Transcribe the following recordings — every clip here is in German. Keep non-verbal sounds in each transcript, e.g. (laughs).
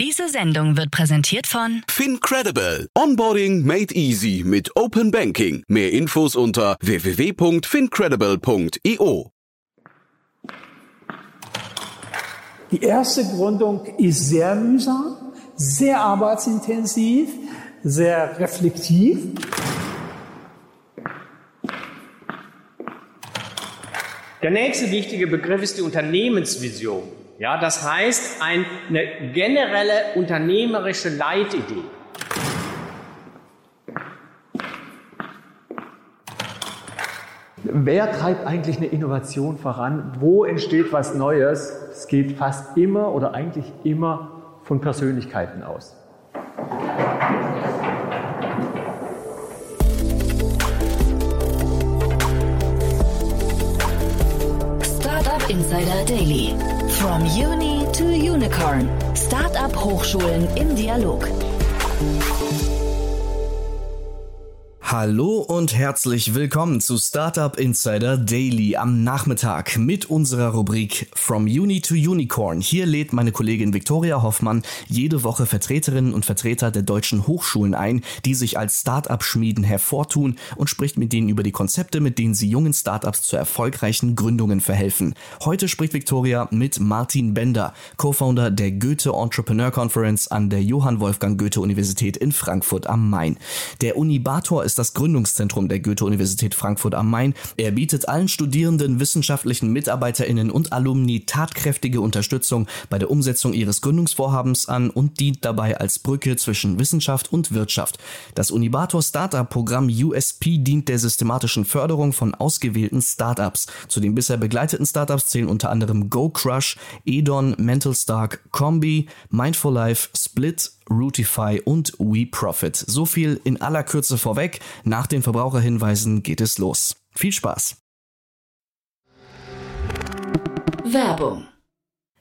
Diese Sendung wird präsentiert von FinCredible. Onboarding made easy mit Open Banking. Mehr Infos unter www.fincredible.io. Die erste Gründung ist sehr mühsam, sehr arbeitsintensiv, sehr reflektiv. Der nächste wichtige Begriff ist die Unternehmensvision. Ja, das heißt eine generelle unternehmerische Leitidee. Wer treibt eigentlich eine Innovation voran? Wo entsteht was Neues? Es geht fast immer oder eigentlich immer von Persönlichkeiten aus. Startup Insider Daily. From Uni to Unicorn. Startup Hochschulen im Dialog. Hallo und herzlich willkommen zu Startup Insider Daily am Nachmittag mit unserer Rubrik From Uni to Unicorn. Hier lädt meine Kollegin Viktoria Hoffmann jede Woche Vertreterinnen und Vertreter der deutschen Hochschulen ein, die sich als Startup-Schmieden hervortun und spricht mit denen über die Konzepte, mit denen sie jungen Startups zu erfolgreichen Gründungen verhelfen. Heute spricht Viktoria mit Martin Bender, Co-Founder der Goethe Entrepreneur Conference an der Johann Wolfgang Goethe Universität in Frankfurt am Main. Der Unibator ist das Gründungszentrum der Goethe-Universität Frankfurt am Main. Er bietet allen Studierenden, wissenschaftlichen MitarbeiterInnen und Alumni tatkräftige Unterstützung bei der Umsetzung ihres Gründungsvorhabens an und dient dabei als Brücke zwischen Wissenschaft und Wirtschaft. Das Unibator Startup-Programm USP dient der systematischen Förderung von ausgewählten Startups. Zu den bisher begleiteten Startups zählen unter anderem GoCrush, Edon, Mental Stark, Combi, Mindful Life, Split, Rootify und WeProfit. So viel in aller Kürze vorweg. Nach den Verbraucherhinweisen geht es los. Viel Spaß! Werbung.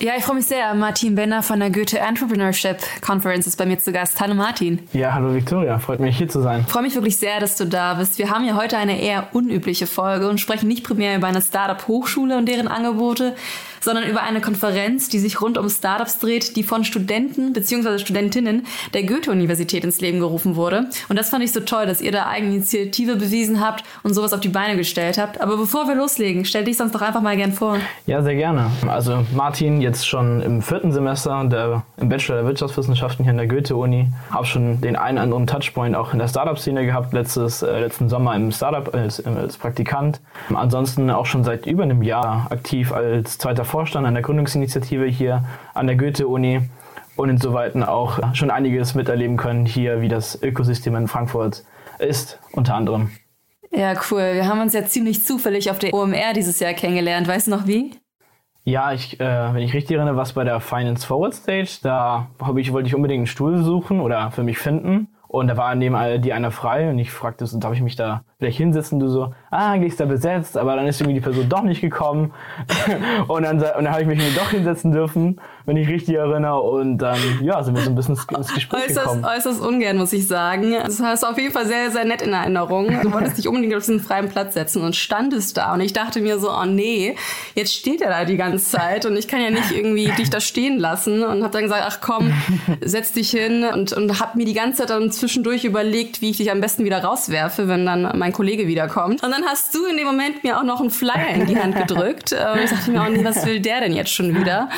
Ja, ich freue mich sehr. Martin Benner von der Goethe Entrepreneurship Conference ist bei mir zu Gast. Hallo Martin. Ja, hallo Victoria. Freut mich hier zu sein. Ich freue mich wirklich sehr, dass du da bist. Wir haben ja heute eine eher unübliche Folge und sprechen nicht primär über eine Startup-Hochschule und deren Angebote, sondern über eine Konferenz, die sich rund um Startups dreht, die von Studenten bzw. Studentinnen der Goethe-Universität ins Leben gerufen wurde. Und das fand ich so toll, dass ihr da eigene Initiative bewiesen habt und sowas auf die Beine gestellt habt. Aber bevor wir loslegen, stell dich sonst doch einfach mal gern vor. Ja, sehr gerne. Also Martin, jetzt schon im vierten Semester der, im Bachelor der Wirtschaftswissenschaften hier an der Goethe-Uni. Habe schon den einen oder anderen Touchpoint auch in der Startup-Szene gehabt, letztes, äh, letzten Sommer im Startup als, als Praktikant. Ansonsten auch schon seit über einem Jahr aktiv als zweiter Vorstand an der Gründungsinitiative hier an der Goethe-Uni und insoweit auch schon einiges miterleben können hier, wie das Ökosystem in Frankfurt ist, unter anderem. Ja, cool. Wir haben uns ja ziemlich zufällig auf der OMR dieses Jahr kennengelernt. Weißt du noch wie? Ja, ich, äh, wenn ich richtig erinnere, was bei der Finance Forward Stage, da ich, wollte ich unbedingt einen Stuhl suchen oder für mich finden. Und da war neben die einer frei und ich fragte, darf ich mich da vielleicht hinsetzen? Du so, ah, eigentlich ist da besetzt, aber dann ist irgendwie die Person doch nicht gekommen. (laughs) und dann, und dann habe ich mich doch hinsetzen dürfen, wenn ich richtig erinnere. Und dann, ja, sind wir so ein bisschen ins Gespräch äußerst, gekommen. Äußerst ungern, muss ich sagen. Das hast du auf jeden Fall sehr, sehr nett in Erinnerung. Du wolltest dich unbedingt auf diesen freien Platz setzen und standest da. Und ich dachte mir so, oh nee, jetzt steht er da die ganze Zeit und ich kann ja nicht irgendwie dich da stehen lassen. Und habe dann gesagt, ach komm, setz dich hin und, und habe mir die ganze Zeit dann zwischendurch überlegt, wie ich dich am besten wieder rauswerfe, wenn dann mein Kollege wiederkommt. Und dann hast du in dem Moment mir auch noch einen Flyer in die Hand gedrückt. Und ich dachte mir auch, nee, was will der denn jetzt schon wieder?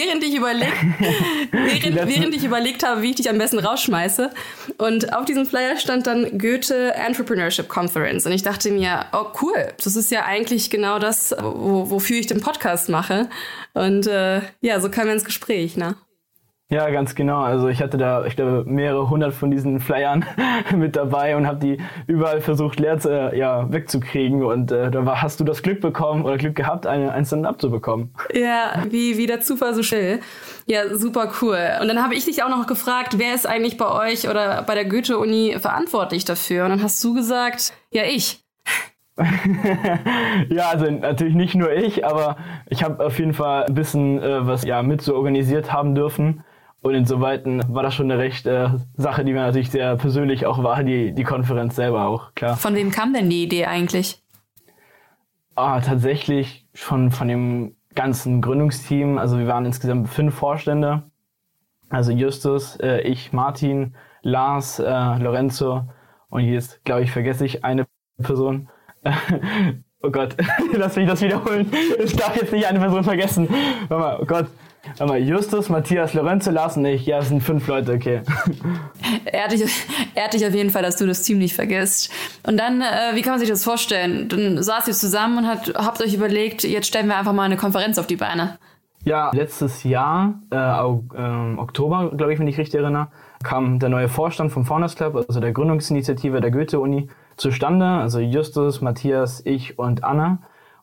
Während ich überlegt, (laughs) während, während ich überlegt habe, wie ich dich am besten rausschmeiße. Und auf diesem Flyer stand dann Goethe Entrepreneurship Conference. Und ich dachte mir, oh cool, das ist ja eigentlich genau das, wo, wofür ich den Podcast mache. Und äh, ja, so kam wir ins Gespräch, ne? Ja, ganz genau. Also ich hatte da, ich glaube, mehrere hundert von diesen Flyern (laughs) mit dabei und habe die überall versucht leer zu, ja, wegzukriegen. Und äh, da war, hast du das Glück bekommen oder Glück gehabt, eine, ein Stand-up zu bekommen. Ja, wie, wie der Zufall so schnell. Ja, super cool. Und dann habe ich dich auch noch gefragt, wer ist eigentlich bei euch oder bei der Goethe-Uni verantwortlich dafür? Und dann hast du gesagt, ja, ich. (laughs) ja, also natürlich nicht nur ich, aber ich habe auf jeden Fall ein bisschen äh, was ja mit so organisiert haben dürfen. Und insoweit war das schon eine recht äh, Sache, die mir natürlich sehr persönlich auch war, die, die Konferenz selber auch, klar. Von wem kam denn die Idee eigentlich? Ah, tatsächlich schon von dem ganzen Gründungsteam. Also wir waren insgesamt fünf Vorstände. Also Justus, äh, ich, Martin, Lars, äh, Lorenzo und jetzt, glaube ich, vergesse ich eine Person. (laughs) oh Gott, (laughs) lass mich das wiederholen. Ich darf jetzt nicht eine Person vergessen. Warte mal, oh Gott. Warte mal, Justus, Matthias, Lorenzo, Lars und ich. Ja, es sind fünf Leute, okay. (laughs) Hat, dich, hat dich auf jeden Fall, dass du das Team nicht vergisst. Und dann, äh, wie kann man sich das vorstellen? Dann saßt ihr zusammen und hat, habt euch überlegt, jetzt stellen wir einfach mal eine Konferenz auf die Beine. Ja, letztes Jahr, äh, äh, Oktober, glaube ich, wenn ich richtig erinnere, kam der neue Vorstand vom Founders Club, also der Gründungsinitiative der Goethe-Uni, zustande. Also Justus, Matthias, ich und Anna.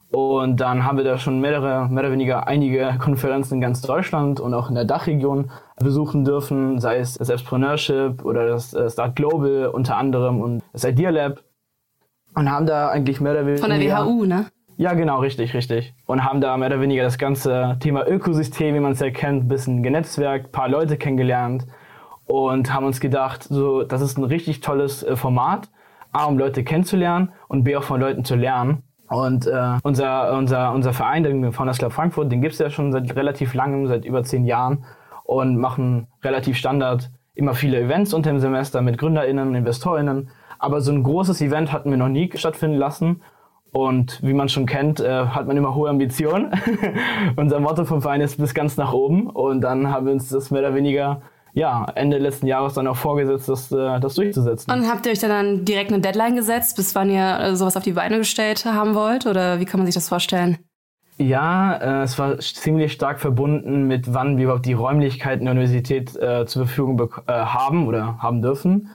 Und dann haben wir da schon mehrere, mehr oder weniger einige Konferenzen in ganz Deutschland und auch in der Dachregion besuchen dürfen, sei es das Entrepreneurship oder das äh, Start Global unter anderem und das Idea Lab. Und haben da eigentlich mehr oder weniger... Von der WHU, ne? Ja, genau, richtig, richtig. Und haben da mehr oder weniger das ganze Thema Ökosystem, wie man es ja kennt, ein bisschen genetzwerkt, paar Leute kennengelernt und haben uns gedacht, so, das ist ein richtig tolles äh, Format, A, um Leute kennenzulernen und B, auch von Leuten zu lernen. Und äh, unser, unser, unser Verein, den Founders Club Frankfurt, den gibt's ja schon seit relativ langem, seit über zehn Jahren und machen relativ Standard immer viele Events unter dem Semester mit GründerInnen, InvestorInnen. Aber so ein großes Event hatten wir noch nie stattfinden lassen. Und wie man schon kennt, äh, hat man immer hohe Ambitionen. (laughs) Unser Motto vom Verein ist bis ganz nach oben. Und dann haben wir uns das mehr oder weniger ja, Ende letzten Jahres dann auch vorgesetzt, das, äh, das durchzusetzen. Und habt ihr euch dann direkt eine Deadline gesetzt, bis wann ihr äh, sowas auf die Beine gestellt haben wollt? Oder wie kann man sich das vorstellen? Ja, äh, es war ziemlich stark verbunden mit, wann wir überhaupt die Räumlichkeiten der Universität äh, zur Verfügung äh, haben oder haben dürfen.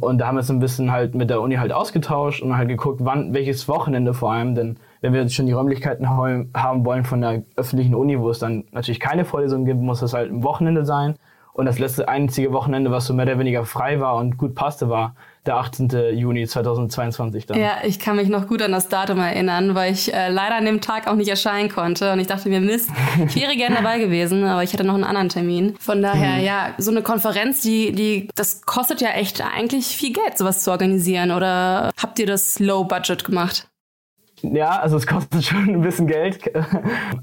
Und da haben wir uns ein bisschen halt mit der Uni halt ausgetauscht und halt geguckt, wann, welches Wochenende vor allem, denn wenn wir jetzt schon die Räumlichkeiten haben wollen von der öffentlichen Uni, wo es dann natürlich keine Vorlesungen gibt, muss es halt ein Wochenende sein. Und das letzte einzige Wochenende, was so mehr oder weniger frei war und gut passte, war der 18. Juni 2022 dann. Ja, ich kann mich noch gut an das Datum erinnern, weil ich äh, leider an dem Tag auch nicht erscheinen konnte. Und ich dachte mir, Mist, ich wäre gerne dabei gewesen, aber ich hatte noch einen anderen Termin. Von daher, mhm. ja, so eine Konferenz, die, die, das kostet ja echt eigentlich viel Geld, sowas zu organisieren. Oder habt ihr das Low Budget gemacht? Ja, also es kostet (laughs) schon ein bisschen Geld.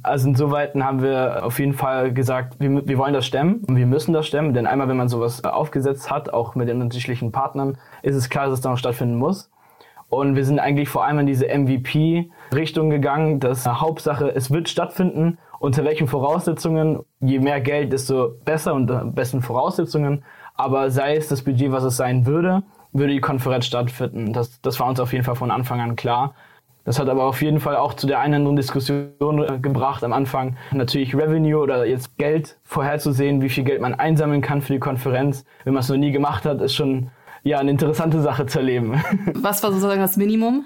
Also insoweit haben wir auf jeden Fall gesagt, wir, wir wollen das stemmen und wir müssen das stemmen, denn einmal, wenn man sowas aufgesetzt hat, auch mit den unterschiedlichen Partnern, ist es klar, dass es dann stattfinden muss. Und wir sind eigentlich vor allem in diese MVP-Richtung gegangen, dass Hauptsache, es wird stattfinden. Unter welchen Voraussetzungen? Je mehr Geld, desto besser und besten Voraussetzungen. Aber sei es das Budget, was es sein würde, würde die Konferenz stattfinden. Das, das war uns auf jeden Fall von Anfang an klar. Das hat aber auf jeden Fall auch zu der einen oder anderen Diskussion äh, gebracht am Anfang. Natürlich Revenue oder jetzt Geld vorherzusehen, wie viel Geld man einsammeln kann für die Konferenz. Wenn man es noch nie gemacht hat, ist schon ja eine interessante Sache zu erleben. (laughs) Was war sozusagen das Minimum?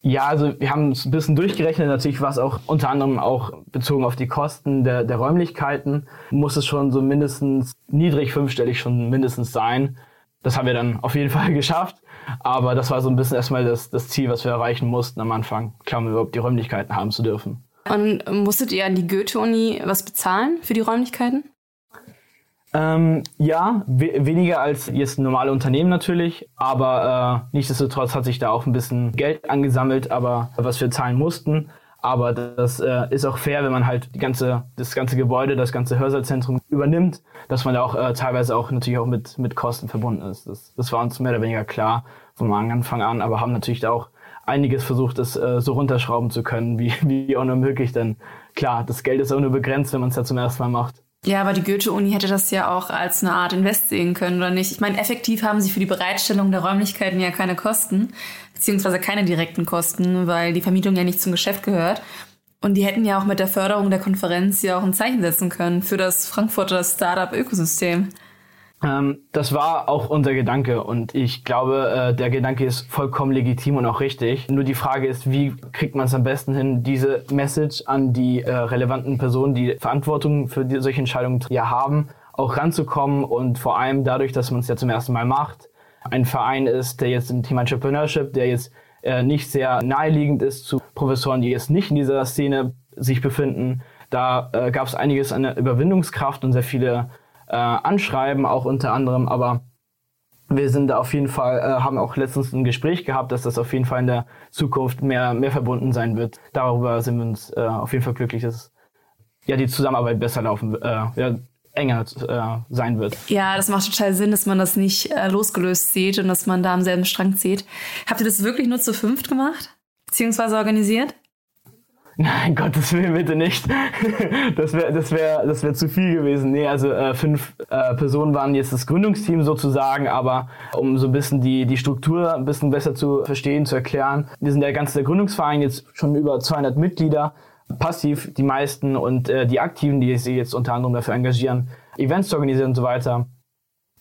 Ja, also wir haben es ein bisschen durchgerechnet. Natürlich war es auch unter anderem auch bezogen auf die Kosten der, der Räumlichkeiten. Muss es schon so mindestens niedrig fünfstellig schon mindestens sein. Das haben wir dann auf jeden (laughs) Fall geschafft. Aber das war so ein bisschen erstmal das, das Ziel, was wir erreichen mussten am Anfang, klar, um überhaupt die Räumlichkeiten haben zu dürfen. Und musstet ihr an die Goethe-Uni was bezahlen für die Räumlichkeiten? Ähm, ja, we weniger als jetzt normale Unternehmen natürlich, aber äh, nichtsdestotrotz hat sich da auch ein bisschen Geld angesammelt, aber was wir zahlen mussten. Aber das äh, ist auch fair, wenn man halt die ganze, das ganze Gebäude, das ganze Hörsaalzentrum übernimmt, dass man da auch äh, teilweise auch natürlich auch mit, mit Kosten verbunden ist. Das, das war uns mehr oder weniger klar vom Anfang an, aber haben natürlich da auch einiges versucht, das äh, so runterschrauben zu können, wie, wie auch nur möglich. Denn klar, das Geld ist auch nur begrenzt, wenn man es ja zum ersten Mal macht. Ja, aber die Goethe-Uni hätte das ja auch als eine Art Invest sehen können, oder nicht? Ich meine, effektiv haben sie für die Bereitstellung der Räumlichkeiten ja keine Kosten, beziehungsweise keine direkten Kosten, weil die Vermietung ja nicht zum Geschäft gehört. Und die hätten ja auch mit der Förderung der Konferenz ja auch ein Zeichen setzen können für das Frankfurter Startup-Ökosystem. Ähm, das war auch unser Gedanke und ich glaube, äh, der Gedanke ist vollkommen legitim und auch richtig. Nur die Frage ist, wie kriegt man es am besten hin, diese Message an die äh, relevanten Personen, die Verantwortung für solche Entscheidungen ja haben, auch ranzukommen und vor allem dadurch, dass man es ja zum ersten Mal macht, ein Verein ist, der jetzt im Thema Entrepreneurship, der jetzt äh, nicht sehr naheliegend ist zu Professoren, die jetzt nicht in dieser Szene sich befinden. Da gab es einiges an Überwindungskraft und sehr viele äh, anschreiben, auch unter anderem, aber wir sind da auf jeden Fall, äh, haben auch letztens ein Gespräch gehabt, dass das auf jeden Fall in der Zukunft mehr, mehr verbunden sein wird. Darüber sind wir uns äh, auf jeden Fall glücklich, dass ja die Zusammenarbeit besser laufen, äh, ja, enger äh, sein wird. Ja, das macht total Sinn, dass man das nicht äh, losgelöst sieht und dass man da am selben Strang zieht. Habt ihr das wirklich nur zu fünft gemacht? Beziehungsweise organisiert? Nein, Gottes Willen bitte nicht. (laughs) Das wäre das wär, das wär zu viel gewesen. Nee, also äh, fünf äh, Personen waren jetzt das Gründungsteam sozusagen, aber um so ein bisschen die, die Struktur ein bisschen besser zu verstehen, zu erklären. Wir sind der ganze Gründungsverein jetzt schon über 200 Mitglieder, passiv die meisten und äh, die Aktiven, die sich jetzt unter anderem dafür engagieren, Events zu organisieren und so weiter.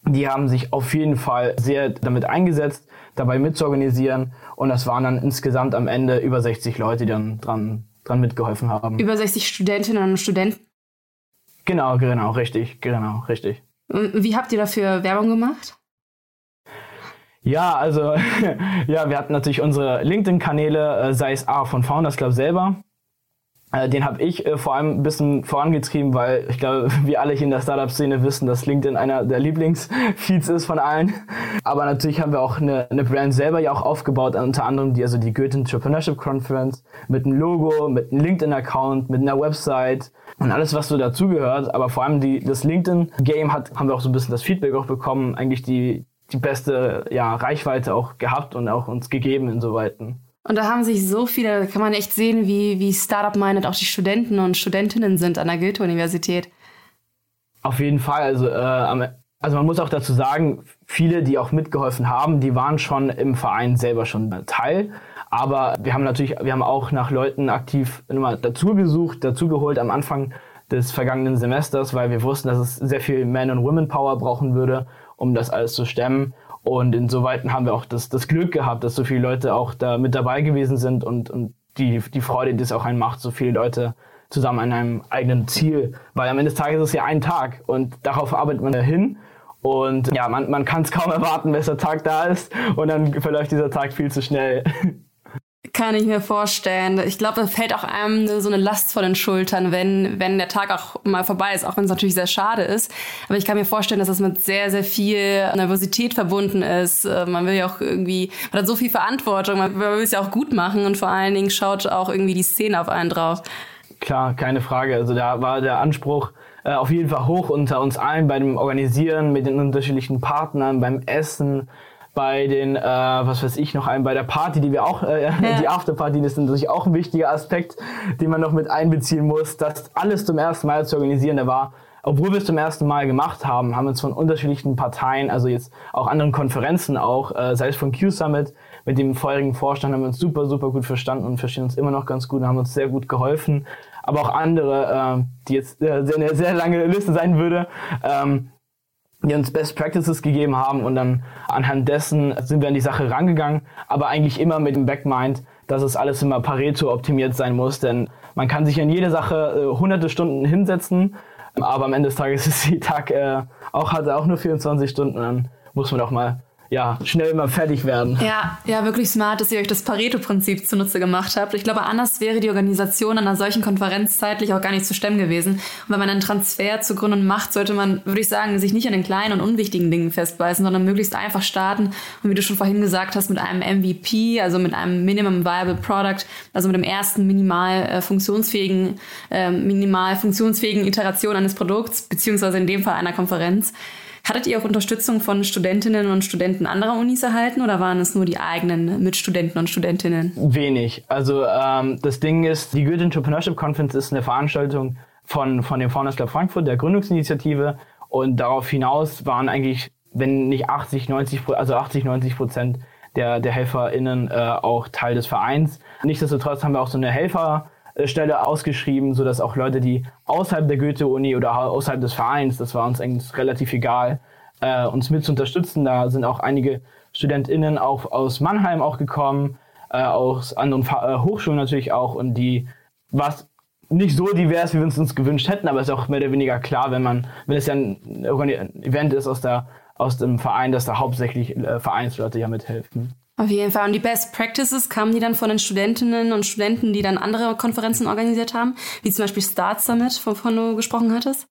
Die haben sich auf jeden Fall sehr damit eingesetzt, dabei mitzuorganisieren und das waren dann insgesamt am Ende über 60 Leute, die dann dran dran mitgeholfen haben. Über 60 Studentinnen und Studenten? Genau, genau, richtig, genau, richtig. Wie habt ihr dafür Werbung gemacht? Ja, also (laughs) ja, wir hatten natürlich unsere LinkedIn-Kanäle, äh, sei es A von Founders Club selber, den habe ich äh, vor allem ein bisschen vorangetrieben, weil ich glaube, (laughs) wir alle hier in der Startup-Szene wissen, dass LinkedIn einer der Lieblingsfeeds ist von allen. Aber natürlich haben wir auch eine, eine Brand selber ja auch aufgebaut, unter anderem die, also die Goethe Entrepreneurship Conference mit einem Logo, mit einem LinkedIn-Account, mit einer Website und alles, was so dazugehört. Aber vor allem die, das LinkedIn-Game hat, haben wir auch so ein bisschen das Feedback auch bekommen, eigentlich die, die beste ja, Reichweite auch gehabt und auch uns gegeben insoweit. Und da haben sich so viele, da kann man echt sehen, wie, wie Startup-minded auch die Studenten und Studentinnen sind an der Goethe-Universität. Auf jeden Fall. Also, äh, also man muss auch dazu sagen, viele, die auch mitgeholfen haben, die waren schon im Verein selber schon Teil. Aber wir haben natürlich, wir haben auch nach Leuten aktiv immer dazu gesucht, dazu geholt am Anfang des vergangenen Semesters, weil wir wussten, dass es sehr viel Man- und Women-Power brauchen würde, um das alles zu stemmen. Und insoweit haben wir auch das, das Glück gehabt, dass so viele Leute auch da mit dabei gewesen sind und, und die, die Freude, die es auch einen macht, so viele Leute zusammen an einem eigenen Ziel. Weil am Ende des Tages ist es ja ein Tag und darauf arbeitet man hin. Und ja, man, man kann es kaum erwarten, bis der Tag da ist und dann verläuft dieser Tag viel zu schnell. (laughs) Kann ich mir vorstellen. Ich glaube, da fällt auch einem so eine Last vor den Schultern, wenn, wenn der Tag auch mal vorbei ist, auch wenn es natürlich sehr schade ist. Aber ich kann mir vorstellen, dass das mit sehr, sehr viel Nervosität verbunden ist. Äh, man will ja auch irgendwie, man hat so viel Verantwortung, man will es ja auch gut machen und vor allen Dingen schaut auch irgendwie die Szene auf einen drauf. Klar, keine Frage. Also da war der Anspruch, äh, auf jeden Fall hoch unter uns allen bei dem Organisieren mit den unterschiedlichen Partnern, beim Essen, bei den, äh, was weiß ich, noch einem bei der Party, die wir auch, äh, ja. (laughs) die Afterparty, das ist natürlich auch ein wichtiger Aspekt, den man noch mit einbeziehen muss, das alles zum ersten Mal zu organisieren, der war obwohl wir es zum ersten Mal gemacht haben, haben wir uns von unterschiedlichen Parteien, also jetzt auch anderen Konferenzen auch, äh, sei es von Q-Summit, mit dem vorherigen Vorstand haben wir uns super, super gut verstanden und verstehen uns immer noch ganz gut und haben uns sehr gut geholfen. Aber auch andere, äh, die jetzt äh, eine sehr lange Liste sein würde, ähm, die uns Best Practices gegeben haben und dann anhand dessen sind wir an die Sache rangegangen, aber eigentlich immer mit dem Backmind, dass es alles immer Pareto optimiert sein muss, denn man kann sich in jede Sache äh, hunderte Stunden hinsetzen, aber am Ende des Tages (laughs) ist die Tag äh, auch hat auch nur 24 Stunden, dann muss man auch mal ja, schnell immer fertig werden. Ja, ja, wirklich smart, dass ihr euch das Pareto-Prinzip zunutze gemacht habt. Ich glaube, anders wäre die Organisation einer solchen Konferenz zeitlich auch gar nicht zu stemmen gewesen. Und wenn man einen Transfer zu Gründen macht, sollte man, würde ich sagen, sich nicht an den kleinen und unwichtigen Dingen festbeißen, sondern möglichst einfach starten. Und wie du schon vorhin gesagt hast, mit einem MVP, also mit einem Minimum Viable Product, also mit dem ersten minimal äh, funktionsfähigen, äh, minimal funktionsfähigen Iteration eines Produkts, beziehungsweise in dem Fall einer Konferenz. Hattet ihr auch Unterstützung von Studentinnen und Studenten anderer Unis erhalten oder waren es nur die eigenen Mitstudenten und Studentinnen? Wenig. Also ähm, das Ding ist, die Goethe Entrepreneurship Conference ist eine Veranstaltung von, von dem Founders Club Frankfurt, der Gründungsinitiative. Und darauf hinaus waren eigentlich, wenn nicht 80, 90, also 80, 90 Prozent der, der HelferInnen äh, auch Teil des Vereins. Nichtsdestotrotz haben wir auch so eine Helfer- Stelle ausgeschrieben, sodass auch Leute, die außerhalb der Goethe-Uni oder außerhalb des Vereins, das war uns eigentlich relativ egal, äh, uns mit zu unterstützen. Da sind auch einige StudentInnen auch aus Mannheim auch gekommen, äh, aus anderen Fa äh, Hochschulen natürlich auch und die, was nicht so divers, wie wir es uns gewünscht hätten, aber es ist auch mehr oder weniger klar, wenn man, wenn es ja ein Event ist aus der aus dem Verein, dass da hauptsächlich äh, Vereinsleute ja mithelfen. Auf jeden Fall. Und die Best Practices kamen die dann von den Studentinnen und Studenten, die dann andere Konferenzen organisiert haben, wie zum Beispiel Start Summit, wovon du gesprochen hattest?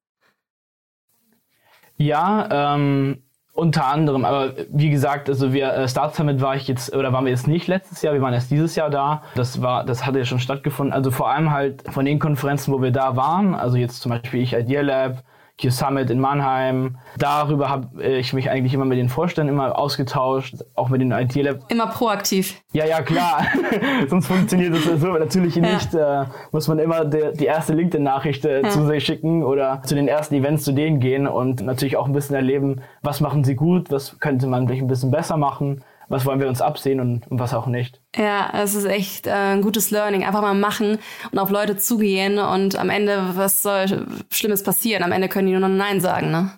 Ja, ähm, unter anderem. Aber wie gesagt, also wir äh, Start Summit war ich jetzt oder waren wir jetzt nicht letztes Jahr, wir waren erst dieses Jahr da. Das war, das hatte ja schon stattgefunden. Also vor allem halt von den Konferenzen, wo wir da waren. Also jetzt zum Beispiel ich Idea Lab, Q-Summit in Mannheim. Darüber habe ich mich eigentlich immer mit den Vorständen immer ausgetauscht, auch mit den IT-Lab. Immer proaktiv. Ja, ja, klar. (laughs) Sonst funktioniert das so natürlich ja. nicht. Äh, muss man immer de, die erste LinkedIn-Nachricht äh, ja. zu sich schicken oder zu den ersten Events zu denen gehen und natürlich auch ein bisschen erleben, was machen sie gut, was könnte man vielleicht ein bisschen besser machen was wollen wir uns absehen und, und was auch nicht. Ja, es ist echt äh, ein gutes Learning. Einfach mal machen und auf Leute zugehen und am Ende, was soll Schlimmes passieren? Am Ende können die nur noch Nein sagen, ne?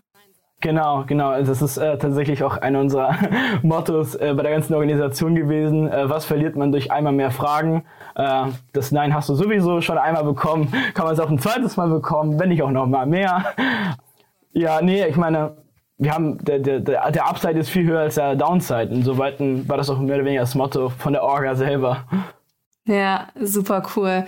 Genau, genau. Das ist äh, tatsächlich auch einer unserer (laughs) Mottos äh, bei der ganzen Organisation gewesen. Äh, was verliert man durch einmal mehr Fragen? Äh, das Nein hast du sowieso schon einmal bekommen. Kann man es auch ein zweites Mal bekommen, wenn nicht auch noch mal mehr. Ja, nee, ich meine, wir haben, der, der, der Upside ist viel höher als der Downside. Insoweit war das auch mehr oder weniger das Motto von der Orga selber. Ja, super cool.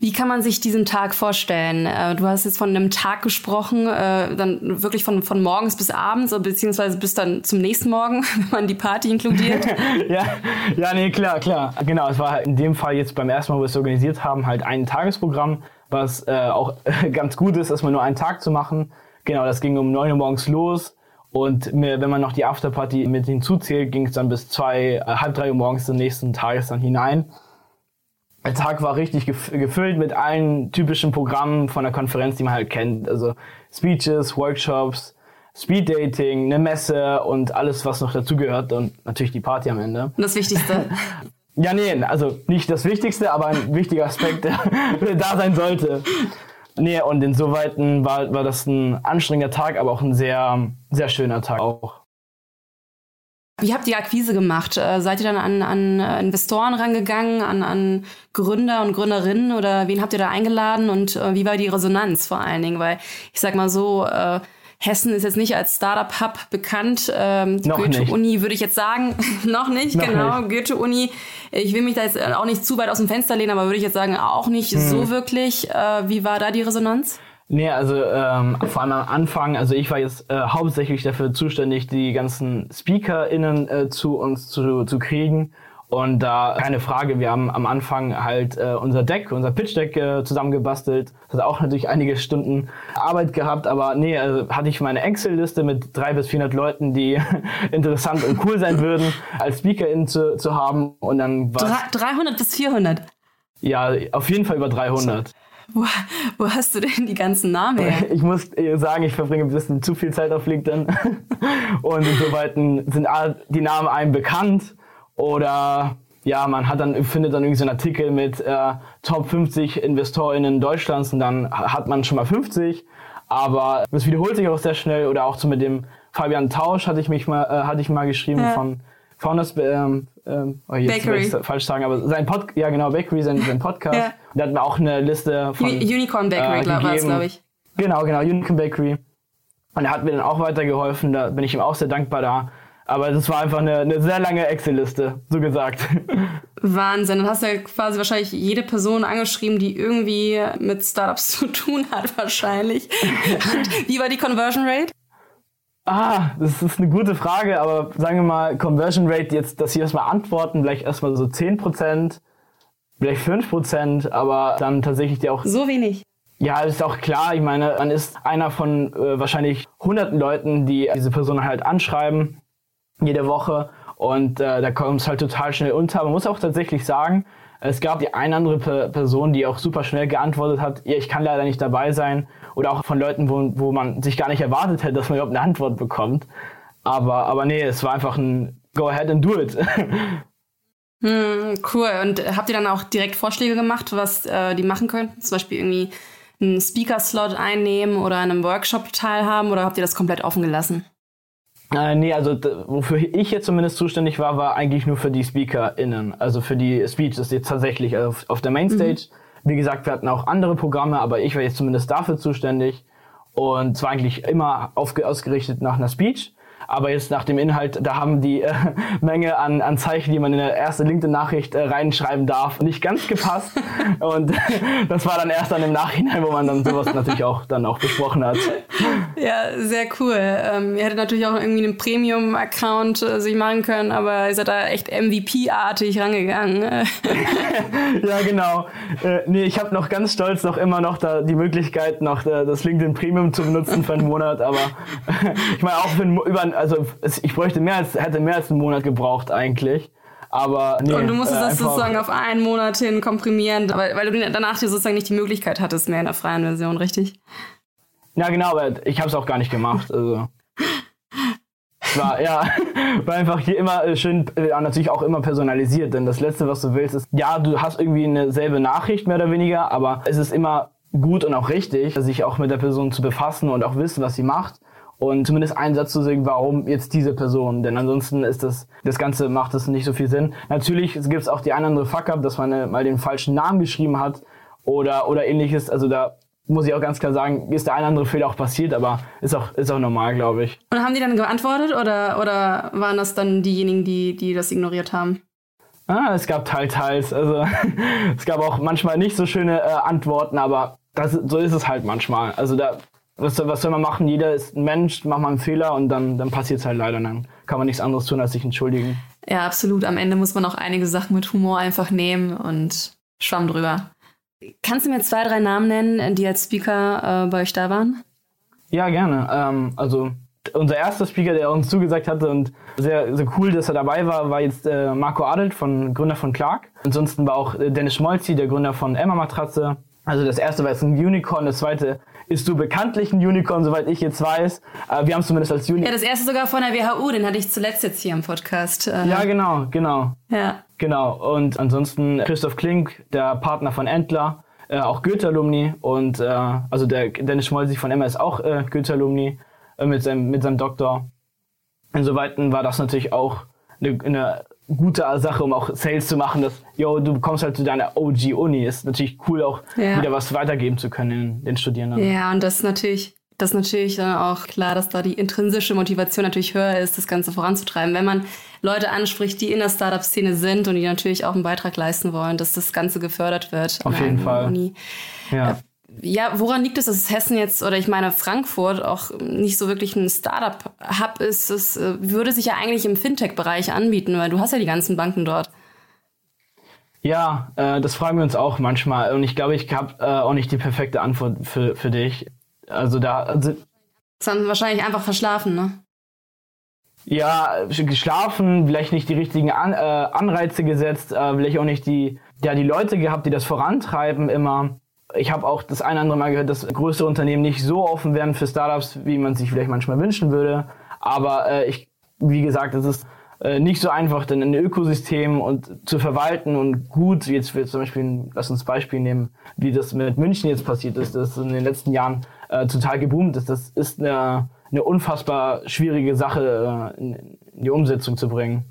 Wie kann man sich diesen Tag vorstellen? Äh, du hast jetzt von einem Tag gesprochen, äh, dann wirklich von, von morgens bis abends, beziehungsweise bis dann zum nächsten Morgen, (laughs) wenn man die Party inkludiert. (laughs) ja, ja, nee, klar, klar. Genau, es war in dem Fall jetzt beim ersten Mal, wo wir es organisiert haben, halt ein Tagesprogramm, was äh, auch (laughs) ganz gut ist, erstmal nur einen Tag zu machen. Genau, das ging um neun Uhr morgens los und wenn man noch die Afterparty mit hinzuzählt, ging es dann bis zwei, äh, halb drei Uhr morgens des nächsten Tages dann hinein. Der Tag war richtig gefüllt mit allen typischen Programmen von der Konferenz, die man halt kennt. Also Speeches, Workshops, Speed Dating, eine Messe und alles, was noch dazugehört und natürlich die Party am Ende. Das Wichtigste. (laughs) ja, nee, also nicht das Wichtigste, aber ein wichtiger Aspekt, (laughs) der da sein sollte. Nee, und insoweit war, war das ein anstrengender Tag, aber auch ein sehr, sehr schöner Tag auch. Wie habt ihr Akquise gemacht? Äh, seid ihr dann an, an äh, Investoren rangegangen, an, an Gründer und Gründerinnen oder wen habt ihr da eingeladen und äh, wie war die Resonanz vor allen Dingen? Weil ich sag mal so, Hessen ist jetzt nicht als Startup-Hub bekannt. Ähm, die Goethe-Uni würde ich jetzt sagen, (laughs) noch nicht, noch genau. Goethe-Uni, ich will mich da jetzt auch nicht zu weit aus dem Fenster lehnen, aber würde ich jetzt sagen, auch nicht hm. so wirklich. Äh, wie war da die Resonanz? Nee, also ähm, vor allem am Anfang, also ich war jetzt äh, hauptsächlich dafür zuständig, die ganzen SpeakerInnen äh, zu uns zu, zu kriegen. Und da keine Frage, wir haben am Anfang halt äh, unser Deck, unser Pitch-Deck äh, zusammengebastelt. Das hat auch natürlich einige Stunden Arbeit gehabt, aber nee, also hatte ich meine Excel-Liste mit drei bis 400 Leuten, die (laughs) interessant und cool sein würden, als SpeakerInnen zu, zu haben. Und dann war 300 bis 400? Ja, auf jeden Fall über 300. Wo, wo hast du denn die ganzen Namen her? (laughs) Ich muss sagen, ich verbringe ein bisschen zu viel Zeit auf LinkedIn. (laughs) Und insoweit sind die Namen einem bekannt. Oder ja, man hat dann, findet dann irgendwie so einen Artikel mit äh, Top 50 InvestorInnen Deutschlands und dann hat man schon mal 50. Aber es wiederholt sich auch sehr schnell. Oder auch so mit dem Fabian Tausch hatte ich mich mal, äh, hatte ich mal geschrieben ja. von Founders, ähm, ähm, oh, jetzt Bakery. Ich falsch sagen, aber sein Pod, ja genau, Bakery, sein, sein Podcast. ja. Da hatten wir auch eine Liste von. Unicorn Bakery, äh, glaube glaub ich. Genau, genau, Unicorn Bakery. Und er hat mir dann auch weitergeholfen, da bin ich ihm auch sehr dankbar da Aber das war einfach eine, eine sehr lange Excel-Liste, so gesagt. (laughs) Wahnsinn. Dann hast du ja quasi wahrscheinlich jede Person angeschrieben, die irgendwie mit Startups zu tun hat, wahrscheinlich. Und wie war die Conversion Rate? Ah, das ist eine gute Frage, aber sagen wir mal, Conversion Rate, jetzt, dass sie erstmal antworten, vielleicht erstmal so 10%, vielleicht 5%, aber dann tatsächlich die auch. So wenig. Ja, ist auch klar. Ich meine, man ist einer von äh, wahrscheinlich hunderten Leuten, die diese Person halt anschreiben jede Woche und äh, da kommt es halt total schnell unter. Man muss auch tatsächlich sagen, es gab die eine andere Person, die auch super schnell geantwortet hat, ja, ich kann leider nicht dabei sein. Oder auch von Leuten, wo, wo man sich gar nicht erwartet hätte, (laughs) dass man überhaupt eine Antwort bekommt. Aber, aber nee, es war einfach ein Go ahead and do it. (laughs) hm, cool. Und habt ihr dann auch direkt Vorschläge gemacht, was äh, die machen könnten? Zum Beispiel irgendwie einen Speaker-Slot einnehmen oder an einem Workshop teilhaben oder habt ihr das komplett offen gelassen? Äh, nee, also wofür ich jetzt zumindest zuständig war, war eigentlich nur für die SpeakerInnen, also für die Speeches jetzt tatsächlich auf, auf der Mainstage. Mhm. Wie gesagt, wir hatten auch andere Programme, aber ich war jetzt zumindest dafür zuständig und zwar eigentlich immer auf, ausgerichtet nach einer Speech. Aber jetzt nach dem Inhalt, da haben die äh, (laughs) Menge an, an Zeichen, die man in der erste LinkedIn-Nachricht äh, reinschreiben darf, nicht ganz gepasst. (laughs) Und (laughs) das war dann erst dann im Nachhinein, wo man dann sowas natürlich auch dann auch besprochen hat. Ja, sehr cool. Ähm, ihr hättet natürlich auch irgendwie einen Premium-Account äh, sich machen können, aber ihr seid da echt MVP-artig rangegangen. ja, genau. Äh, nee, ich habe noch ganz stolz noch immer noch da die Möglichkeit, noch äh, das LinkedIn Premium zu benutzen für einen Monat, aber ich meine auch für einen, über also ich bräuchte mehr als, hätte mehr als einen Monat gebraucht eigentlich. Aber nee, Und du musstest äh, das sozusagen auf einen Monat hin komprimieren, weil, weil du danach dir sozusagen nicht die Möglichkeit hattest mehr in der freien Version, richtig? Ja, genau, aber ich habe es auch gar nicht gemacht. Also. (laughs) war, ja, (laughs) war einfach hier immer äh, schön, äh, natürlich auch immer personalisiert, denn das Letzte, was du willst, ist, ja, du hast irgendwie eine selbe Nachricht, mehr oder weniger, aber es ist immer gut und auch richtig, sich auch mit der Person zu befassen und auch wissen, was sie macht und zumindest einen Satz zu sagen, warum jetzt diese Person, denn ansonsten ist das, das Ganze macht das nicht so viel Sinn. Natürlich gibt es auch die eine andere Fuck-up, dass man äh, mal den falschen Namen geschrieben hat oder, oder ähnliches, also da muss ich auch ganz klar sagen, ist der eine andere Fehler auch passiert, aber ist auch, ist auch normal, glaube ich. Und haben die dann geantwortet oder, oder waren das dann diejenigen, die, die das ignoriert haben? Ah, es gab teils, teils. Also (laughs) es gab auch manchmal nicht so schöne äh, Antworten, aber das, so ist es halt manchmal. Also da was, was soll man machen? Jeder ist ein Mensch, macht mal einen Fehler und dann, dann passiert es halt leider. Dann kann man nichts anderes tun, als sich entschuldigen. Ja, absolut. Am Ende muss man auch einige Sachen mit Humor einfach nehmen und schwamm drüber. Kannst du mir zwei, drei Namen nennen, die als Speaker äh, bei euch da waren? Ja, gerne. Ähm, also unser erster Speaker, der uns zugesagt hatte und sehr, sehr cool, dass er dabei war, war jetzt äh, Marco Adelt, von, Gründer von Clark. Ansonsten war auch äh, Dennis Schmolzi, der Gründer von Emma Matratze. Also das erste war jetzt ein Unicorn, das zweite ist du bekanntlich ein Unicorn, soweit ich jetzt weiß. Äh, wir haben es zumindest als Unicorn. Ja, das erste sogar von der WHU, den hatte ich zuletzt jetzt hier im Podcast. Äh, ja, genau, genau. Ja. Genau. Und ansonsten Christoph Klink, der Partner von Entler, äh, auch Goethe-Alumni und äh, also der Dennis Schmolzig von Emma ist auch äh, Goethe-Alumni äh, mit, seinem, mit seinem Doktor. Insoweit war das natürlich auch eine, eine gute Sache, um auch Sales zu machen, dass, yo, du kommst halt zu deiner OG-Uni. Ist natürlich cool, auch ja. wieder was weitergeben zu können den, den Studierenden. Ja, und das ist natürlich, das ist natürlich dann auch klar, dass da die intrinsische Motivation natürlich höher ist, das Ganze voranzutreiben. Wenn man Leute anspricht, die in der Startup-Szene sind und die natürlich auch einen Beitrag leisten wollen, dass das Ganze gefördert wird. Auf jeden Fall. Uni. Ja. Ja, woran liegt es, dass Hessen jetzt oder ich meine Frankfurt auch nicht so wirklich ein Startup-Hub ist? Es äh, würde sich ja eigentlich im Fintech-Bereich anbieten, weil du hast ja die ganzen Banken dort. Ja, äh, das fragen wir uns auch manchmal und ich glaube, ich habe äh, auch nicht die perfekte Antwort für, für dich. Also da. Also, das haben wahrscheinlich einfach verschlafen, ne? Ja, geschlafen, vielleicht nicht die richtigen An äh, Anreize gesetzt, äh, vielleicht auch nicht die, ja, die Leute gehabt, die das vorantreiben immer ich habe auch das eine oder andere Mal gehört, dass größere Unternehmen nicht so offen wären für Startups, wie man sich vielleicht manchmal wünschen würde. Aber äh, ich, wie gesagt, es ist äh, nicht so einfach, denn ein Ökosystem und zu verwalten und gut, jetzt wird zum Beispiel, lass uns Beispiel nehmen, wie das mit München jetzt passiert ist, das in den letzten Jahren äh, total geboomt ist. Das ist eine, eine unfassbar schwierige Sache, äh, in, in die Umsetzung zu bringen.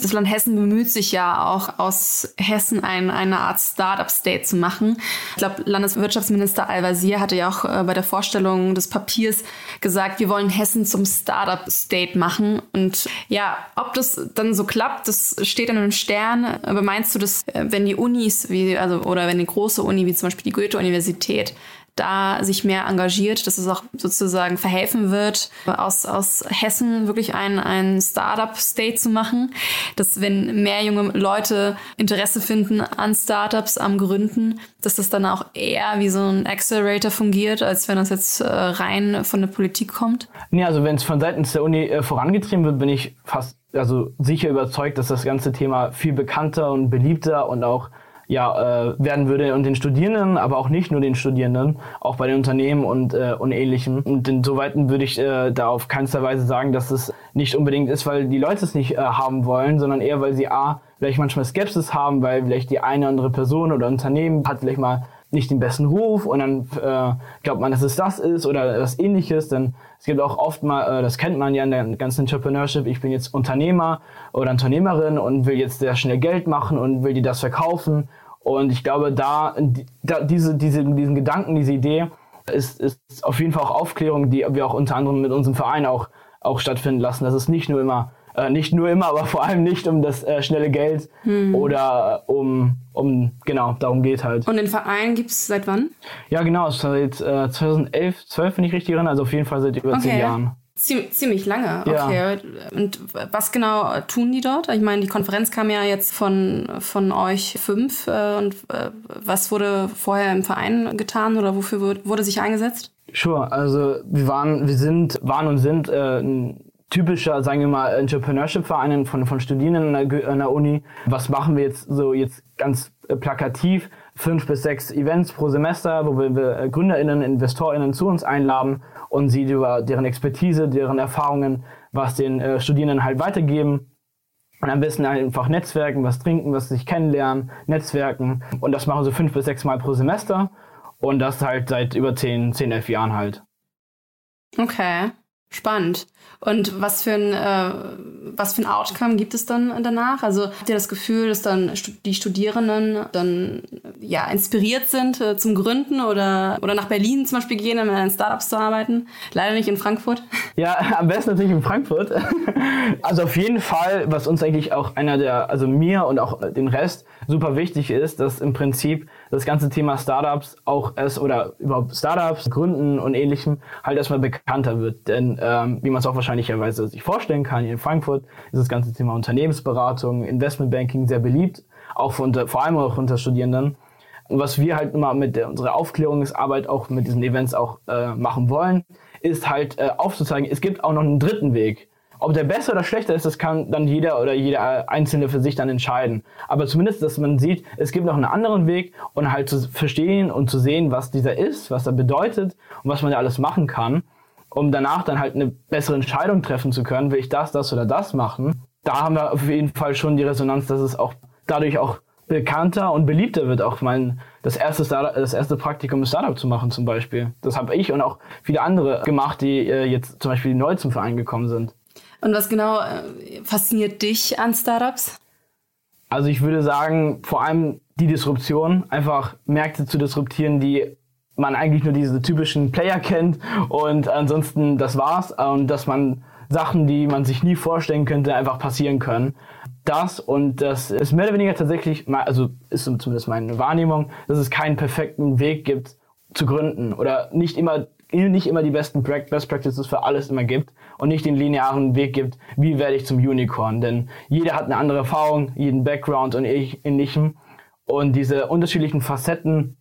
Das Land Hessen bemüht sich ja auch, aus Hessen ein, eine Art Startup-State zu machen. Ich glaube, Landeswirtschaftsminister Al-Wazir hatte ja auch äh, bei der Vorstellung des Papiers gesagt, wir wollen Hessen zum Startup-State machen. Und ja, ob das dann so klappt, das steht in einem Stern. Aber meinst du, dass äh, wenn die Unis, wie, also, oder wenn eine große Uni wie zum Beispiel die Goethe-Universität da sich mehr engagiert, dass es auch sozusagen verhelfen wird, aus, aus Hessen wirklich ein, ein Startup-State zu machen. Dass wenn mehr junge Leute Interesse finden an Startups, am Gründen, dass das dann auch eher wie so ein Accelerator fungiert, als wenn das jetzt äh, rein von der Politik kommt? Nee, also wenn es von seitens der Uni äh, vorangetrieben wird, bin ich fast also sicher überzeugt, dass das ganze Thema viel bekannter und beliebter und auch ja, äh, werden würde und den Studierenden, aber auch nicht nur den Studierenden, auch bei den Unternehmen und, äh, und ähnlichem. Und insoweit würde ich äh, da auf keinster Weise sagen, dass es nicht unbedingt ist, weil die Leute es nicht äh, haben wollen, sondern eher, weil sie A, vielleicht manchmal Skepsis haben, weil vielleicht die eine oder andere Person oder Unternehmen hat vielleicht mal nicht den besten Ruf und dann äh, glaubt man, dass es das ist oder was ähnliches. Denn es gibt auch oft mal, äh, das kennt man ja in der ganzen Entrepreneurship, ich bin jetzt Unternehmer oder Unternehmerin und will jetzt sehr schnell Geld machen und will dir das verkaufen und ich glaube, da, da diese, diese, diesen Gedanken, diese Idee ist, ist auf jeden Fall auch Aufklärung, die wir auch unter anderem mit unserem Verein auch, auch stattfinden lassen. Dass es nicht nur immer, äh, nicht nur immer, aber vor allem nicht um das äh, schnelle Geld hm. oder um, um, genau, darum geht halt. Und den Verein gibt es seit wann? Ja, genau, seit äh, 2011, 12, wenn ich richtig erinnere, also auf jeden Fall seit über okay. zehn Jahren. Ziemlich lange, okay. Ja. Und was genau tun die dort? Ich meine, die Konferenz kam ja jetzt von, von euch fünf. Äh, und äh, was wurde vorher im Verein getan oder wofür wurde sich eingesetzt? Sure, also wir waren, wir sind, waren und sind äh, ein typischer, sagen wir mal, Entrepreneurship-Verein von, von Studierenden an der, an der Uni. Was machen wir jetzt so jetzt ganz äh, plakativ? Fünf bis sechs Events pro Semester, wo wir, wir GründerInnen, InvestorInnen zu uns einladen und sie über deren Expertise, deren Erfahrungen, was den äh, Studierenden halt weitergeben. Und am besten einfach Netzwerken, was trinken, was sich kennenlernen, Netzwerken. Und das machen sie fünf bis sechs Mal pro Semester. Und das halt seit über zehn, zehn, elf Jahren halt. Okay. Spannend. Und was für ein, äh, was für ein Outcome gibt es dann danach? Also habt ihr das Gefühl, dass dann die Studierenden dann ja inspiriert sind äh, zum Gründen oder, oder nach Berlin zum Beispiel gehen, um in Startups zu arbeiten? Leider nicht in Frankfurt. (laughs) Ja, am besten natürlich in Frankfurt. (laughs) Also auf jeden Fall, was uns eigentlich auch einer der, also mir und auch den Rest super wichtig ist, dass im Prinzip das ganze Thema Startups auch es oder überhaupt Startups, Gründen und ähnlichem halt erstmal bekannter wird. Denn ähm, wie man es auch wahrscheinlicherweise sich vorstellen kann, hier in Frankfurt ist das ganze Thema Unternehmensberatung, Investmentbanking sehr beliebt, auch unter, vor allem auch unter Studierenden. Und was wir halt immer mit der, unserer Aufklärungsarbeit auch mit diesen Events auch äh, machen wollen, ist halt äh, aufzuzeigen, es gibt auch noch einen dritten Weg. Ob der besser oder schlechter ist, das kann dann jeder oder jeder Einzelne für sich dann entscheiden. Aber zumindest, dass man sieht, es gibt noch einen anderen Weg und halt zu verstehen und zu sehen, was dieser ist, was er bedeutet und was man da alles machen kann, um danach dann halt eine bessere Entscheidung treffen zu können, will ich das, das oder das machen. Da haben wir auf jeden Fall schon die Resonanz, dass es auch dadurch auch bekannter und beliebter wird, auch mein das erste Startup, das erste Praktikum im Startup zu machen zum Beispiel. Das habe ich und auch viele andere gemacht, die äh, jetzt zum Beispiel neu zum Verein gekommen sind. Und was genau äh, fasziniert dich an Startups? Also ich würde sagen, vor allem die Disruption, einfach Märkte zu disruptieren, die man eigentlich nur diese typischen Player kennt und ansonsten das war's und dass man Sachen, die man sich nie vorstellen könnte, einfach passieren können. Das und das ist mehr oder weniger tatsächlich, also ist zumindest meine Wahrnehmung, dass es keinen perfekten Weg gibt zu gründen oder nicht immer nicht immer die besten Best Practices für alles immer gibt und nicht den linearen Weg gibt, wie werde ich zum Unicorn. Denn jeder hat eine andere Erfahrung, jeden Background und ähnlichem. Und diese unterschiedlichen Facetten,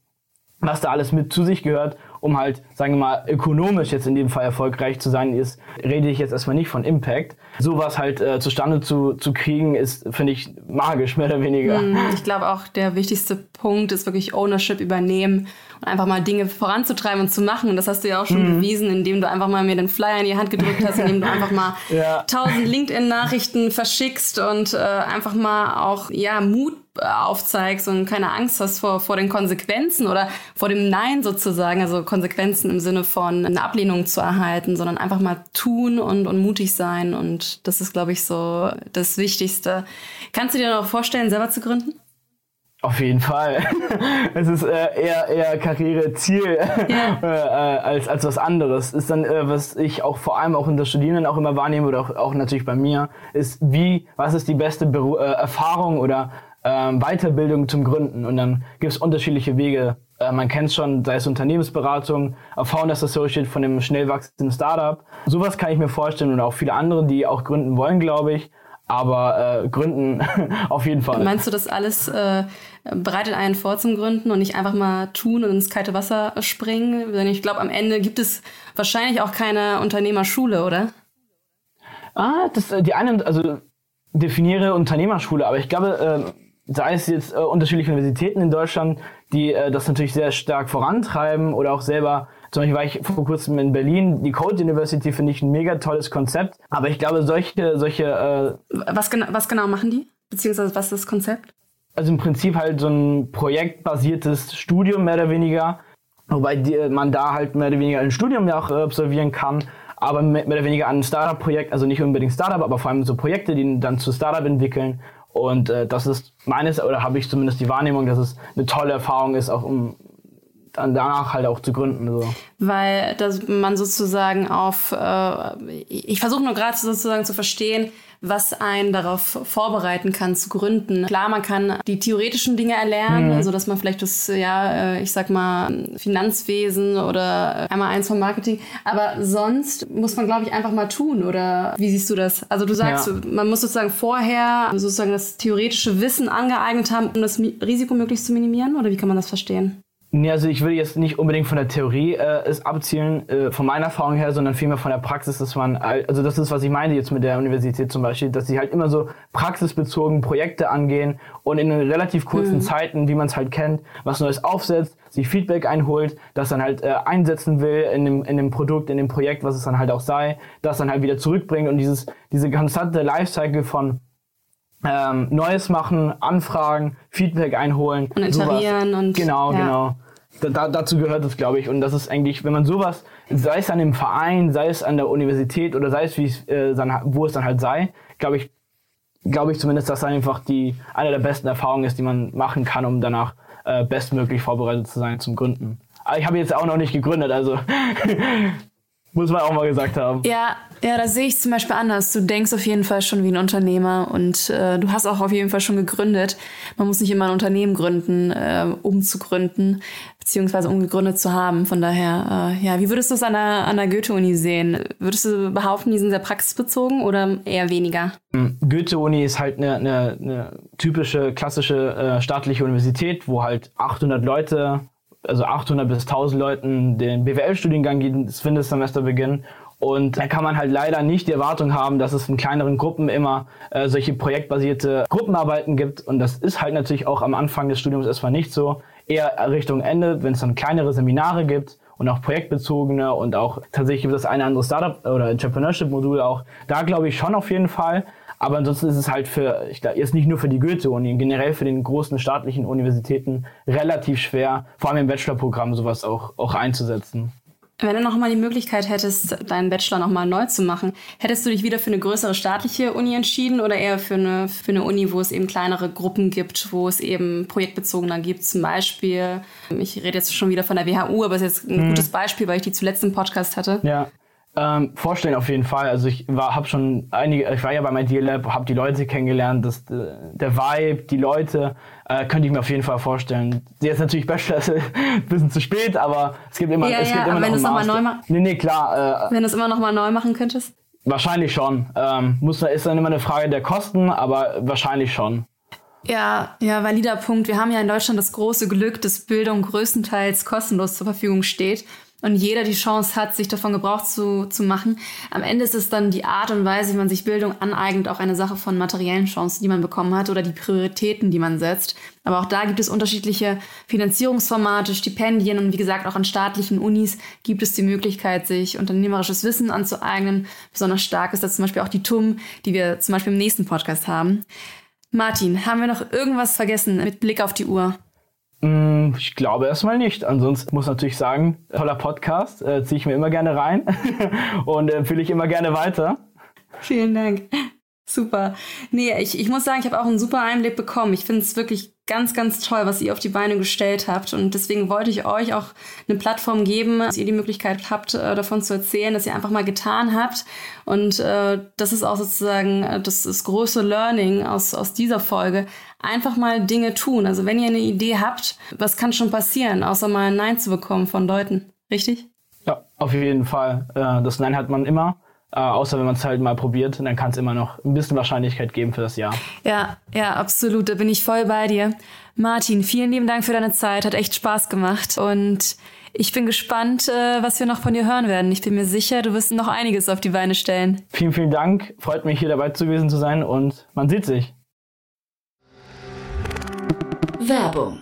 was da alles mit zu sich gehört, um halt, sagen wir mal, ökonomisch jetzt in dem Fall erfolgreich zu sein, ist, rede ich jetzt erstmal nicht von Impact. Sowas halt äh, zustande zu, zu kriegen, ist, finde ich, magisch, mehr oder weniger. Hm, ich glaube auch, der wichtigste Punkt ist wirklich Ownership übernehmen und einfach mal Dinge voranzutreiben und zu machen. Und das hast du ja auch schon mhm. bewiesen, indem du einfach mal mir den Flyer in die Hand gedrückt hast, indem du einfach mal (laughs) tausend ja. LinkedIn-Nachrichten verschickst und äh, einfach mal auch ja Mut aufzeigst und keine Angst hast vor, vor den Konsequenzen oder vor dem Nein sozusagen, also Konsequenzen im Sinne von eine Ablehnung zu erhalten, sondern einfach mal tun und, und mutig sein. Und das ist, glaube ich, so das Wichtigste. Kannst du dir noch vorstellen, selber zu gründen? Auf jeden Fall. (laughs) es ist äh, eher, eher Karriereziel (laughs) yeah. äh, als, als was anderes. Ist dann, äh, was ich auch vor allem auch unter Studierenden auch immer wahrnehme oder auch, auch natürlich bei mir, ist wie, was ist die beste Beru äh, Erfahrung oder ähm, Weiterbildung zum Gründen. Und dann gibt es unterschiedliche Wege. Äh, man kennt schon, sei es Unternehmensberatung, Founders Associate von einem schnell wachsenden Startup. Sowas kann ich mir vorstellen und auch viele andere, die auch gründen wollen, glaube ich. Aber äh, gründen (laughs) auf jeden Fall. Meinst du, das alles äh, bereitet einen vor zum Gründen und nicht einfach mal tun und ins kalte Wasser springen? Denn ich glaube, am Ende gibt es wahrscheinlich auch keine Unternehmerschule, oder? Ah, das, äh, die eine, also definiere Unternehmerschule, aber ich glaube, äh, sei es jetzt äh, unterschiedliche Universitäten in Deutschland, die äh, das natürlich sehr stark vorantreiben oder auch selber, zum Beispiel war ich vor kurzem in Berlin, die Code University finde ich ein mega tolles Konzept, aber ich glaube, solche, solche... Äh, was, genau, was genau machen die? Beziehungsweise was ist das Konzept? Also im Prinzip halt so ein projektbasiertes Studium mehr oder weniger, wobei die, man da halt mehr oder weniger ein Studium ja auch äh, absolvieren kann, aber mehr oder weniger an ein Startup-Projekt, also nicht unbedingt Startup, aber vor allem so Projekte, die dann zu Startup entwickeln. Und äh, das ist meines, oder habe ich zumindest die Wahrnehmung, dass es eine tolle Erfahrung ist, auch um dann danach halt auch zu gründen. So. Weil dass man sozusagen auf, äh, ich versuche nur gerade sozusagen zu verstehen, was einen darauf vorbereiten kann zu gründen. Klar, man kann die theoretischen Dinge erlernen, mhm. also dass man vielleicht das, ja, äh, ich sag mal, Finanzwesen oder einmal eins vom Marketing, aber sonst muss man, glaube ich, einfach mal tun, oder wie siehst du das? Also du sagst, ja. man muss sozusagen vorher sozusagen das theoretische Wissen angeeignet haben, um das Risiko möglichst zu minimieren, oder wie kann man das verstehen? Nee, also ich würde jetzt nicht unbedingt von der Theorie äh, es abzielen, äh, von meiner Erfahrung her, sondern vielmehr von der Praxis, dass man, also das ist, was ich meine jetzt mit der Universität zum Beispiel, dass sie halt immer so praxisbezogen Projekte angehen und in relativ kurzen mhm. Zeiten, wie man es halt kennt, was Neues aufsetzt, sich Feedback einholt, das dann halt äh, einsetzen will in dem, in dem Produkt, in dem Projekt, was es dann halt auch sei, das dann halt wieder zurückbringt und dieses, diese konstante Lifecycle von ähm, Neues machen, anfragen, Feedback einholen. Und iterieren und. Genau, ja. genau. Da, dazu gehört es, glaube ich. Und das ist eigentlich, wenn man sowas, sei es an dem Verein, sei es an der Universität oder sei es, wie es äh, dann, wo es dann halt sei, glaube ich, glaube ich zumindest, dass das einfach die eine der besten Erfahrungen ist, die man machen kann, um danach äh, bestmöglich vorbereitet zu sein zum Gründen. Aber ich habe jetzt auch noch nicht gegründet, also (laughs) Muss man auch mal gesagt haben. Ja, ja, das sehe ich zum Beispiel anders. Du denkst auf jeden Fall schon wie ein Unternehmer und äh, du hast auch auf jeden Fall schon gegründet. Man muss nicht immer ein Unternehmen gründen, äh, um zu gründen, beziehungsweise um gegründet zu haben. Von daher, äh, ja, wie würdest du es an der, an der Goethe-Uni sehen? Würdest du behaupten, die sind sehr praxisbezogen oder eher weniger? Hm, Goethe-Uni ist halt eine, eine, eine typische, klassische äh, staatliche Universität, wo halt 800 Leute also 800 bis 1000 Leuten den BWL-Studiengang jedes Wintersemester beginnen. Und da kann man halt leider nicht die Erwartung haben, dass es in kleineren Gruppen immer äh, solche projektbasierte Gruppenarbeiten gibt. Und das ist halt natürlich auch am Anfang des Studiums erstmal nicht so. Eher Richtung Ende, wenn es dann kleinere Seminare gibt und auch projektbezogene und auch tatsächlich gibt es eine andere Startup- oder Entrepreneurship-Modul auch. Da glaube ich schon auf jeden Fall. Aber ansonsten ist es halt für, ich glaube, jetzt nicht nur für die Goethe-Uni, generell für den großen staatlichen Universitäten relativ schwer, vor allem im Bachelorprogramm sowas auch, auch einzusetzen. Wenn du nochmal die Möglichkeit hättest, deinen Bachelor nochmal neu zu machen, hättest du dich wieder für eine größere staatliche Uni entschieden oder eher für eine, für eine Uni, wo es eben kleinere Gruppen gibt, wo es eben projektbezogener gibt? Zum Beispiel, ich rede jetzt schon wieder von der WHU, aber es ist jetzt ein hm. gutes Beispiel, weil ich die zuletzt im Podcast hatte. Ja. Ähm, vorstellen auf jeden Fall. Also ich war, habe schon einige, ich war ja bei meinem Deal Lab, habe die Leute kennengelernt, das, äh, der Vibe, die Leute, äh, könnte ich mir auf jeden Fall vorstellen. Jetzt natürlich Bachelor ist (laughs) ein bisschen zu spät, aber es gibt immer, ja, es ja, gibt immer noch wenn einen Master. Neu nee, nee, klar. Äh, wenn du es immer noch mal neu machen könntest? Wahrscheinlich schon. Ähm, muss, ist dann immer eine Frage der Kosten, aber wahrscheinlich schon. Ja, ja, valider Punkt. Wir haben ja in Deutschland das große Glück, dass Bildung größtenteils kostenlos zur Verfügung steht. Und jeder die Chance hat, sich davon Gebrauch zu, zu machen. Am Ende ist es dann die Art und Weise, wie man sich Bildung aneignet, auch eine Sache von materiellen Chancen, die man bekommen hat oder die Prioritäten, die man setzt. Aber auch da gibt es unterschiedliche Finanzierungsformate, Stipendien und wie gesagt auch an staatlichen Unis gibt es die Möglichkeit, sich unternehmerisches Wissen anzueignen. Besonders stark ist das zum Beispiel auch die TUM, die wir zum Beispiel im nächsten Podcast haben. Martin, haben wir noch irgendwas vergessen mit Blick auf die Uhr? Mm, ich glaube erstmal nicht. Ansonsten muss ich natürlich sagen, toller Podcast, äh, ziehe ich mir immer gerne rein (laughs) und empfehle ich immer gerne weiter. Vielen Dank. Super. Nee, ich, ich muss sagen, ich habe auch einen super Einblick bekommen. Ich finde es wirklich ganz, ganz toll, was ihr auf die Beine gestellt habt. Und deswegen wollte ich euch auch eine Plattform geben, dass ihr die Möglichkeit habt, äh, davon zu erzählen, dass ihr einfach mal getan habt. Und äh, das ist auch sozusagen äh, das, das große Learning aus, aus dieser Folge. Einfach mal Dinge tun. Also wenn ihr eine Idee habt, was kann schon passieren, außer mal ein Nein zu bekommen von Leuten. Richtig? Ja, auf jeden Fall. Äh, das Nein hat man immer. Äh, außer wenn man es halt mal probiert, dann kann es immer noch ein bisschen Wahrscheinlichkeit geben für das Jahr. Ja, ja, absolut. Da bin ich voll bei dir. Martin, vielen lieben Dank für deine Zeit. Hat echt Spaß gemacht. Und ich bin gespannt, äh, was wir noch von dir hören werden. Ich bin mir sicher, du wirst noch einiges auf die Beine stellen. Vielen, vielen Dank. Freut mich, hier dabei zu gewesen zu sein und man sieht sich. Werbung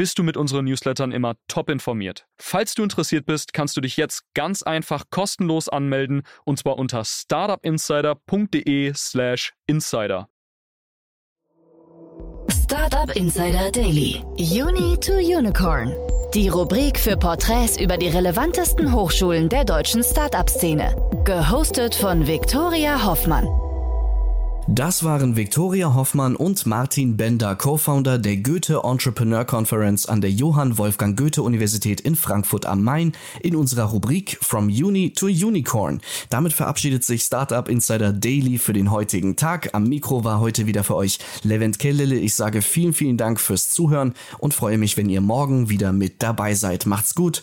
bist du mit unseren Newslettern immer top informiert. Falls du interessiert bist, kannst du dich jetzt ganz einfach kostenlos anmelden und zwar unter startupinsider.de/slash insider. Startup Insider Daily. Uni to Unicorn. Die Rubrik für Porträts über die relevantesten Hochschulen der deutschen Startup-Szene. Gehostet von Viktoria Hoffmann. Das waren Viktoria Hoffmann und Martin Bender, Co-Founder der Goethe Entrepreneur Conference an der Johann Wolfgang Goethe Universität in Frankfurt am Main in unserer Rubrik From Uni to Unicorn. Damit verabschiedet sich Startup Insider Daily für den heutigen Tag. Am Mikro war heute wieder für euch Levent Kellele. Ich sage vielen, vielen Dank fürs Zuhören und freue mich, wenn ihr morgen wieder mit dabei seid. Macht's gut